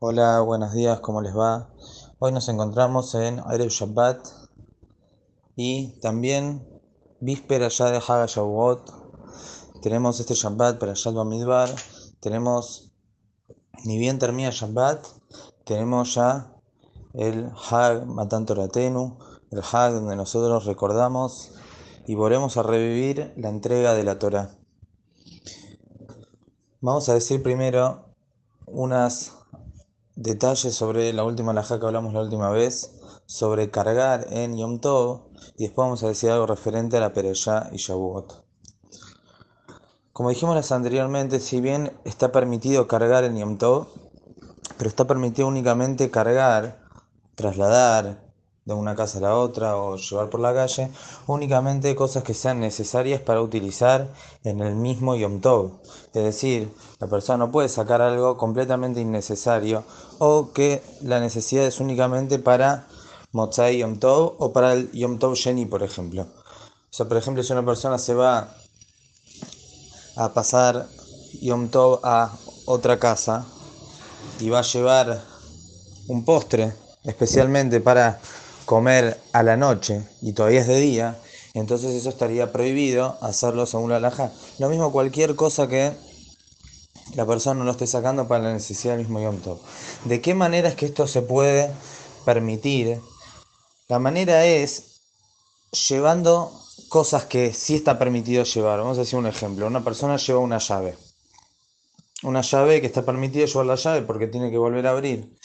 Hola, buenos días, ¿cómo les va? Hoy nos encontramos en Erev Shabbat y también víspera ya de Haga Shavuot. Tenemos este Shabbat para Shabbat Bamidbar. Tenemos, ni bien termina Shabbat, tenemos ya el Hag Matan Toratenu, el Hag donde nosotros recordamos y volvemos a revivir la entrega de la Torah. Vamos a decir primero unas detalles sobre la última laja que hablamos la última vez, sobre cargar en Yom Tov, y después vamos a decir algo referente a la Pereyá y Shavuot. Como dijimos anteriormente, si bien está permitido cargar en Yom Tov, pero está permitido únicamente cargar, trasladar de una casa a la otra o llevar por la calle, únicamente cosas que sean necesarias para utilizar en el mismo Yom Tov. Es decir, la persona no puede sacar algo completamente innecesario o que la necesidad es únicamente para Motzai Yom Tov o para el Yom Tov Sheni, por ejemplo. O sea, por ejemplo, si una persona se va a pasar Yom Tov a otra casa y va a llevar un postre especialmente para comer a la noche y todavía es de día, entonces eso estaría prohibido hacerlo según la alhaja. Lo mismo cualquier cosa que la persona no lo esté sacando para la necesidad del mismo Yom Tov. ¿De qué manera es que esto se puede permitir? La manera es llevando cosas que sí está permitido llevar. Vamos a decir un ejemplo. Una persona lleva una llave. Una llave que está permitido llevar la llave porque tiene que volver a abrir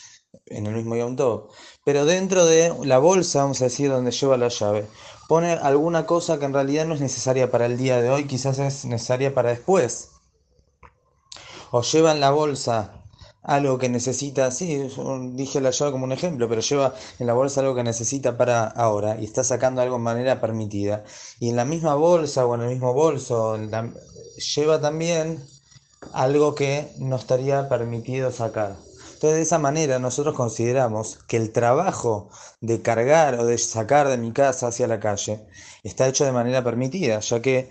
en el mismo Yom Tov. Pero dentro de la bolsa, vamos a decir, donde lleva la llave, pone alguna cosa que en realidad no es necesaria para el día de hoy, quizás es necesaria para después. O lleva en la bolsa algo que necesita, sí, dije la llave como un ejemplo, pero lleva en la bolsa algo que necesita para ahora y está sacando algo de manera permitida. Y en la misma bolsa o en el mismo bolso lleva también algo que no estaría permitido sacar. Entonces, de esa manera nosotros consideramos que el trabajo de cargar o de sacar de mi casa hacia la calle está hecho de manera permitida, ya que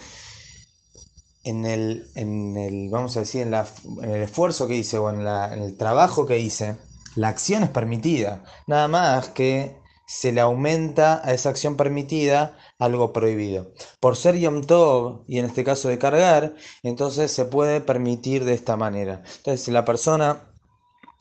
en el, en el vamos a decir, en, el esfuerzo que hice o en, el trabajo que hice, la acción es permitida, nada más que se le aumenta a esa acción permitida algo prohibido. Por ser Yom Tov, y en este caso de cargar, entonces se puede permitir de esta manera. Entonces, si la persona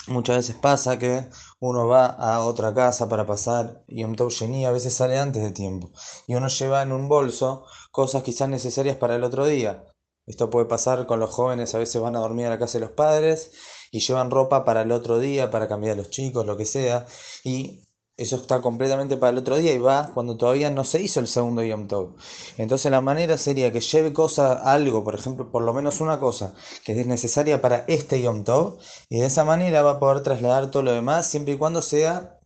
Muchas veces pasa que uno va a otra casa para pasar y Tov a veces sale antes de tiempo. Y uno lleva en un bolso cosas quizás necesarias para el otro día. Esto puede pasar con los jóvenes, a veces van a dormir a la casa de los padres y llevan ropa para el otro día, para cambiar a los chicos, lo que sea. Y eso está completamente para el otro día y va cuando todavía no se hizo el segundo Yom Tov. Entonces la manera sería que lleve cosa, algo, por ejemplo, por lo menos una cosa que es necesaria para este Yom Tov y de esa manera va a poder trasladar todo lo demás siempre y cuando sea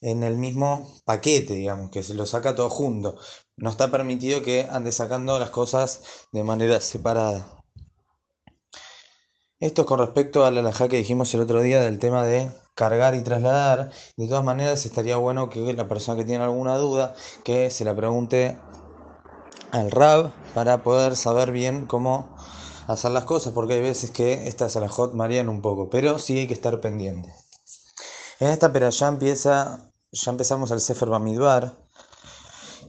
en el mismo paquete, digamos, que se lo saca todo junto. No está permitido que ande sacando las cosas de manera separada. Esto es con respecto a la laja que dijimos el otro día del tema de cargar y trasladar. De todas maneras, estaría bueno que la persona que tiene alguna duda, que se la pregunte al RAB para poder saber bien cómo hacer las cosas, porque hay veces que estas hot marean un poco, pero sí hay que estar pendiente. En esta pero ya empieza, ya empezamos al Sefer Bamidbar.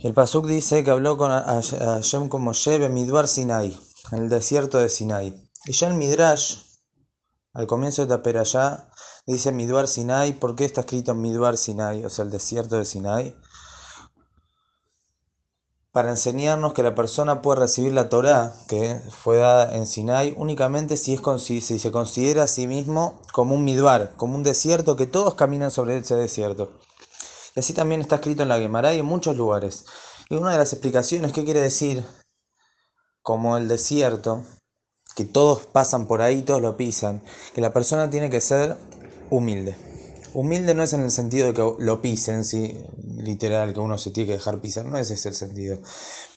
El Pasuk dice que habló con Hashem como Shebe Midbar Sinai, en el desierto de Sinai. Y ya en Midrash, al comienzo de Taperayá, dice Midbar Sinai. ¿Por qué está escrito Midbar Sinai? O sea, el desierto de Sinai. Para enseñarnos que la persona puede recibir la Torah, que fue dada en Sinai, únicamente si, es, si se considera a sí mismo como un Midbar, como un desierto, que todos caminan sobre ese desierto. Y así también está escrito en la Gemara y en muchos lugares. Y una de las explicaciones, ¿qué quiere decir? Como el desierto, que todos pasan por ahí, todos lo pisan, que la persona tiene que ser humilde. Humilde no es en el sentido de que lo pisen, ¿sí? literal, que uno se tiene que dejar pisar, no es ese el sentido.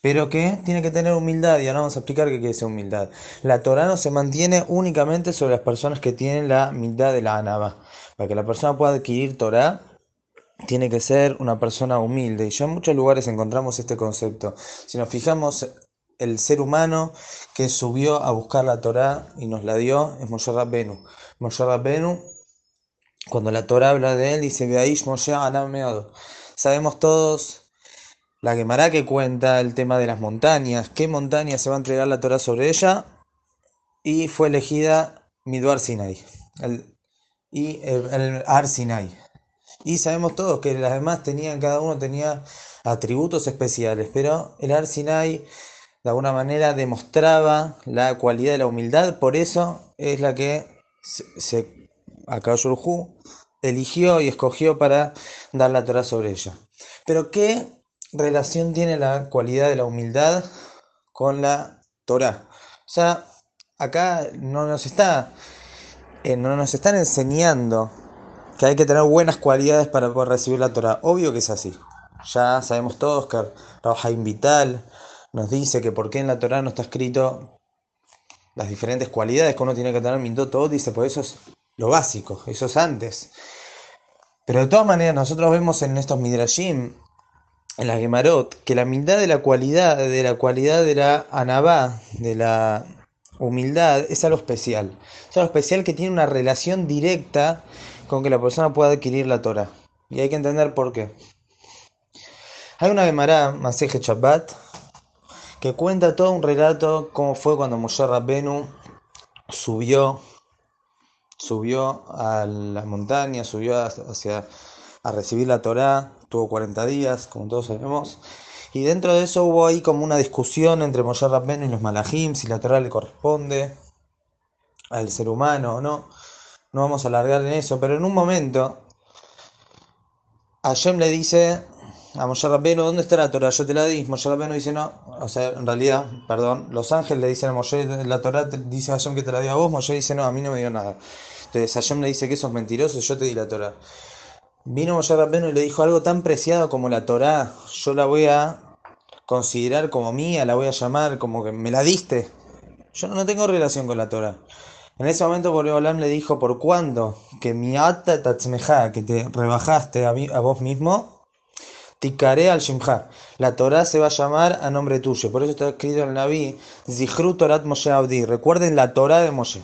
Pero que tiene que tener humildad, y ahora vamos a explicar qué quiere decir humildad. La Torah no se mantiene únicamente sobre las personas que tienen la humildad de la anaba. Para que la persona pueda adquirir Torah, tiene que ser una persona humilde. Y ya en muchos lugares encontramos este concepto. Si nos fijamos el ser humano que subió a buscar la Torá y nos la dio es Moshe Rabbenu. Moshe Rabbenu Cuando la Torah habla de él, dice, Moshe Sabemos todos la Gemara que cuenta el tema de las montañas, qué montaña se va a entregar la Torah sobre ella, y fue elegida Midwar Sinai, y el, Sinai. Y sabemos todos que las demás tenían, cada uno tenía atributos especiales, pero el Ar Sinai de alguna manera demostraba la cualidad de la humildad, por eso es la que se, se eligió y escogió para dar la Torah sobre ella. Pero ¿qué relación tiene la cualidad de la humildad con la Torah? O sea, acá no nos está eh, no nos están enseñando que hay que tener buenas cualidades para poder recibir la Torah. Obvio que es así. Ya sabemos todos que Raúl Vital nos dice que por qué en la Torah no está escrito las diferentes cualidades que uno tiene que tener. todo dice, pues eso es lo básico, eso es antes. Pero de todas maneras, nosotros vemos en estos Midrashim, en la Gemarot, que la humildad de la cualidad, de la cualidad de la Anabá, de la humildad, es algo especial. Es algo especial que tiene una relación directa con que la persona pueda adquirir la Torah. Y hay que entender por qué. Hay una Gemara, Maseje que cuenta todo un relato cómo fue cuando Moshe Rabbenu subió subió a la montaña, subió hacia a recibir la Torá, tuvo 40 días, como todos sabemos, y dentro de eso hubo ahí como una discusión entre Moshe Rabbenu y los Malahim, si la Torá le corresponde al ser humano o no. No vamos a alargar en eso, pero en un momento Hashem le dice a Moshe Rabbenu, ¿dónde está la Torah? Yo te la di. Moshe Rabbenu dice, no, o sea, en realidad, perdón, los ángeles le dicen a Moshe, la Torah dice a Hashem que te la dio a vos, Moshe dice, no, a mí no me dio nada. Entonces Hashem le dice que eso es mentiroso, yo te di la Torah. Vino Moshe Rabbeinu y le dijo algo tan preciado como la Torah, yo la voy a considerar como mía, la voy a llamar como que me la diste. Yo no tengo relación con la Torah. En ese momento Boreolam le dijo, ¿por cuándo? Que mi ata tatzmeja, que te rebajaste a, a vos mismo, ticaré al shimcha. La Torah se va a llamar a nombre tuyo. Por eso está escrito en el Naví, Zichru Torat Moshe Abdi. Recuerden la Torah de Moshe.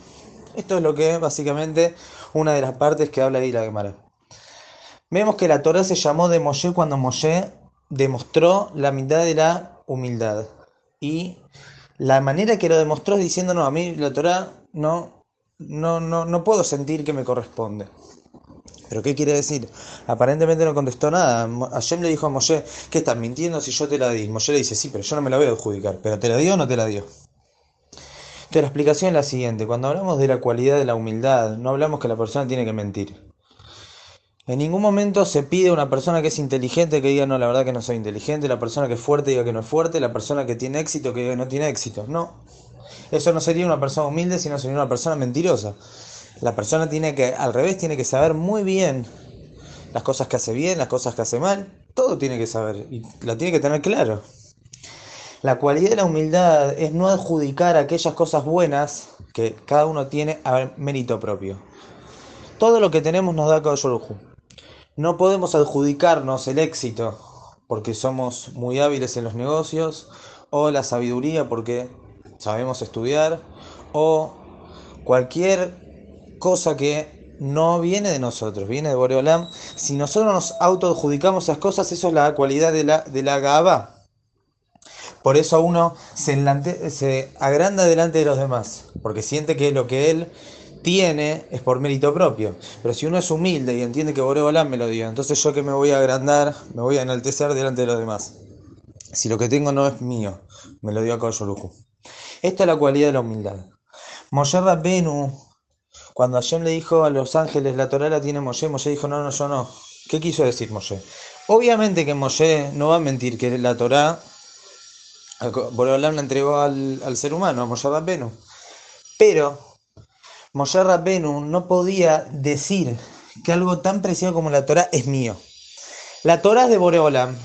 Esto es lo que es básicamente una de las partes que habla ahí la Gemara. Vemos que la Torah se llamó de Moshe cuando Moshe demostró la mitad de la humildad. Y la manera que lo demostró es diciendo, no, a mí la Torah no, no, no, no puedo sentir que me corresponde. ¿Pero qué quiere decir? Aparentemente no contestó nada. Hashem le dijo a Moshe, ¿qué estás mintiendo si yo te la di? Moshe le dice, sí, pero yo no me la voy a adjudicar. ¿Pero te la dio o no te la dio? Entonces la explicación es la siguiente, cuando hablamos de la cualidad de la humildad, no hablamos que la persona tiene que mentir. En ningún momento se pide a una persona que es inteligente que diga, no, la verdad que no soy inteligente, la persona que es fuerte diga que no es fuerte, la persona que tiene éxito que diga que no tiene éxito. No, eso no sería una persona humilde, sino sería una persona mentirosa. La persona tiene que, al revés, tiene que saber muy bien las cosas que hace bien, las cosas que hace mal, todo tiene que saber y la tiene que tener claro. La cualidad de la humildad es no adjudicar aquellas cosas buenas que cada uno tiene a mérito propio. Todo lo que tenemos nos da Kadosh No podemos adjudicarnos el éxito porque somos muy hábiles en los negocios, o la sabiduría porque sabemos estudiar, o cualquier cosa que no viene de nosotros, viene de Boreolam. Si nosotros nos autoadjudicamos esas cosas, eso es la cualidad de la, de la Gaba, por eso uno se, se agranda delante de los demás, porque siente que lo que él tiene es por mérito propio. Pero si uno es humilde y entiende que Boreolán me lo dio, entonces yo que me voy a agrandar, me voy a enaltecer delante de los demás. Si lo que tengo no es mío, me lo dio a Koyoluku. Esta es la cualidad de la humildad. Moshe Rabbenu, cuando Hashem le dijo a los ángeles, la Torah la tiene Moshe, Moshe dijo, no, no, yo no. ¿Qué quiso decir Moshe? Obviamente que Moshe no va a mentir que la Torah Boreolam la entregó al, ser humano, a Moshe Rabbenu. Pero Moshe Rabbenu no podía decir que algo tan preciado como la Torah es mío. La Torah es de Boreolam.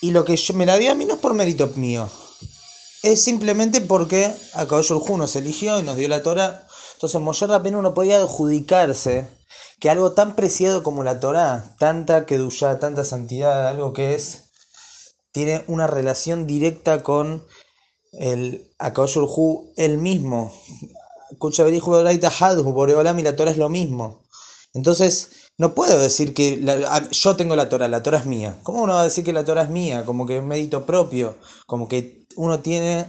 Y lo que yo, me la dio a mí no es por mérito mío. Es simplemente porque a Kadosh nos eligió y nos dio la Torah. Entonces Moshe Rabbenu no podía adjudicarse que algo tan preciado como la Torah, tanta kedushá, tanta santidad, algo que es tiene una relación directa con el Akaoshurhu, el mismo. Boreolam y la Torah es lo mismo. Entonces, no puedo decir que yo tengo la Torah, la Torah es mía. ¿Cómo uno va a decir que la Torah es mía? Como que es mérito propio, como que uno tiene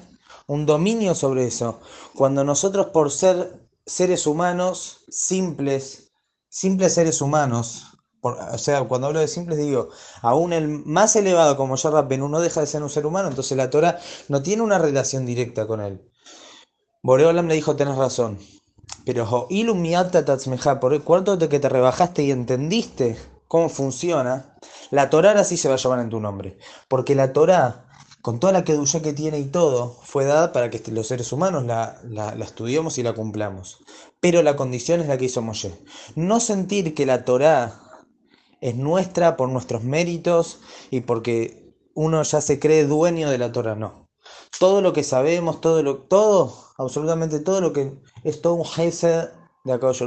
un dominio sobre eso. Cuando nosotros por ser seres humanos simples, simples seres humanos, o sea, cuando hablo de simples digo, aún el más elevado como Yarrapen no deja de ser un ser humano, entonces la Torah no tiene una relación directa con él. Boreolam le dijo, tenés razón, pero por el cuarto de que te rebajaste y entendiste cómo funciona, la Torah así se va a llamar en tu nombre, porque la Torah con toda la kedushá que tiene y todo, fue dada para que los seres humanos la, la, estudiemos y la cumplamos. Pero la condición es la que hizo Moshe. No sentir que la Torá es nuestra por nuestros méritos y porque uno ya se cree dueño de la Torá, no. Todo lo que sabemos, todo lo, todo, absolutamente todo lo que es todo un jefe de Akadosh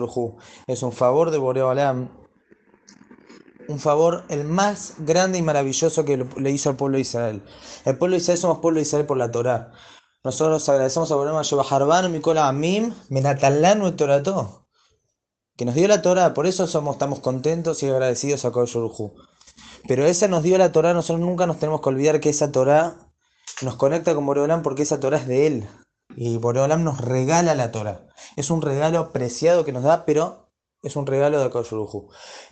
Es un favor de Boreo Alam un favor el más grande y maravilloso que le hizo al pueblo de Israel. El pueblo de Israel somos pueblo de Israel por la Torah. Nosotros agradecemos a Borema Shebaharbanu, Mikola Amim, Menatalanu Torato, que nos dio la Torah, por eso somos, estamos contentos y agradecidos a Kodesh Pero esa nos dio la Torah, nosotros nunca nos tenemos que olvidar que esa Torah nos conecta con Boreolam porque esa Torah es de él. Y Boreolam nos regala la Torah. Es un regalo preciado que nos da, pero es un regalo de Akadosh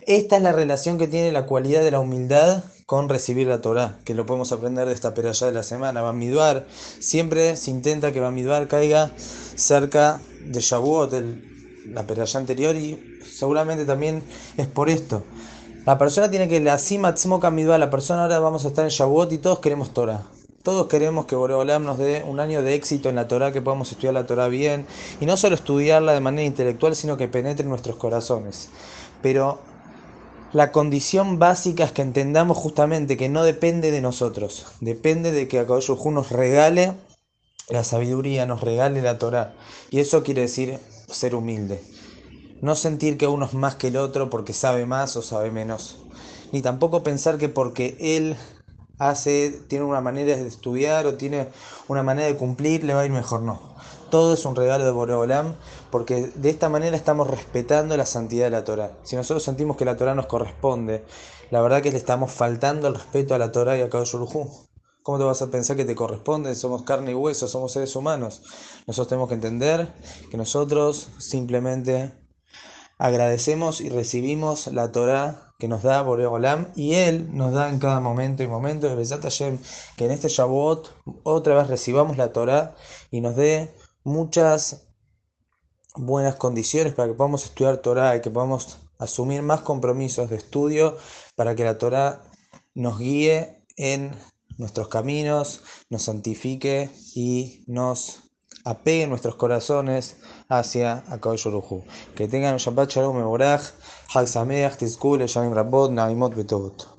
Esta es la relación que tiene la cualidad de la humildad con recibir la Torah, que lo podemos aprender de esta peralla de la semana. Bamidbar, siempre se intenta que Bamidbar caiga cerca de Shavuot, la peralla anterior, y seguramente también es por esto. La persona tiene que la cima Bamidbar, la persona ahora vamos a estar en Shavuot y todos queremos Torah. Todos queremos que Boreolam nos dé un año de éxito en la Torah, que podamos estudiar la Torah bien, y no solo estudiarla de manera intelectual, sino que penetre en nuestros corazones. Pero la condición básica es que entendamos justamente que no depende de nosotros, depende de que Akadosh nos regale la sabiduría, nos regale la Torah. Y eso quiere decir ser humilde. No sentir que uno es más que el otro porque sabe más o sabe menos. Ni tampoco pensar que porque él hace, tiene una manera de estudiar o tiene una manera de cumplir, le va a ir mejor. No. Todo es un regalo de Boreolam, porque de esta manera estamos respetando la santidad de la Torah. Si nosotros sentimos que la Torah nos corresponde, la verdad que le estamos faltando el respeto a la Torah y a Kadosh ¿Cómo te vas a pensar que te corresponde? Somos carne y hueso, somos seres humanos. Nosotros tenemos que entender que nosotros simplemente agradecemos y recibimos la Torah que nos da Boreolam y Él nos da en cada momento y momento que en este Shavuot otra vez recibamos la Torah y nos dé muchas buenas condiciones para que podamos estudiar Torah y que podamos asumir más compromisos de estudio para que la Torah nos guíe en nuestros caminos, nos santifique y nos apegue nuestros corazones hacia Akadosh Que tengan Shabbat Shalom Mevorach, Hag Sameach, Tizkul, Shamim Rabot, Naimot Betovot.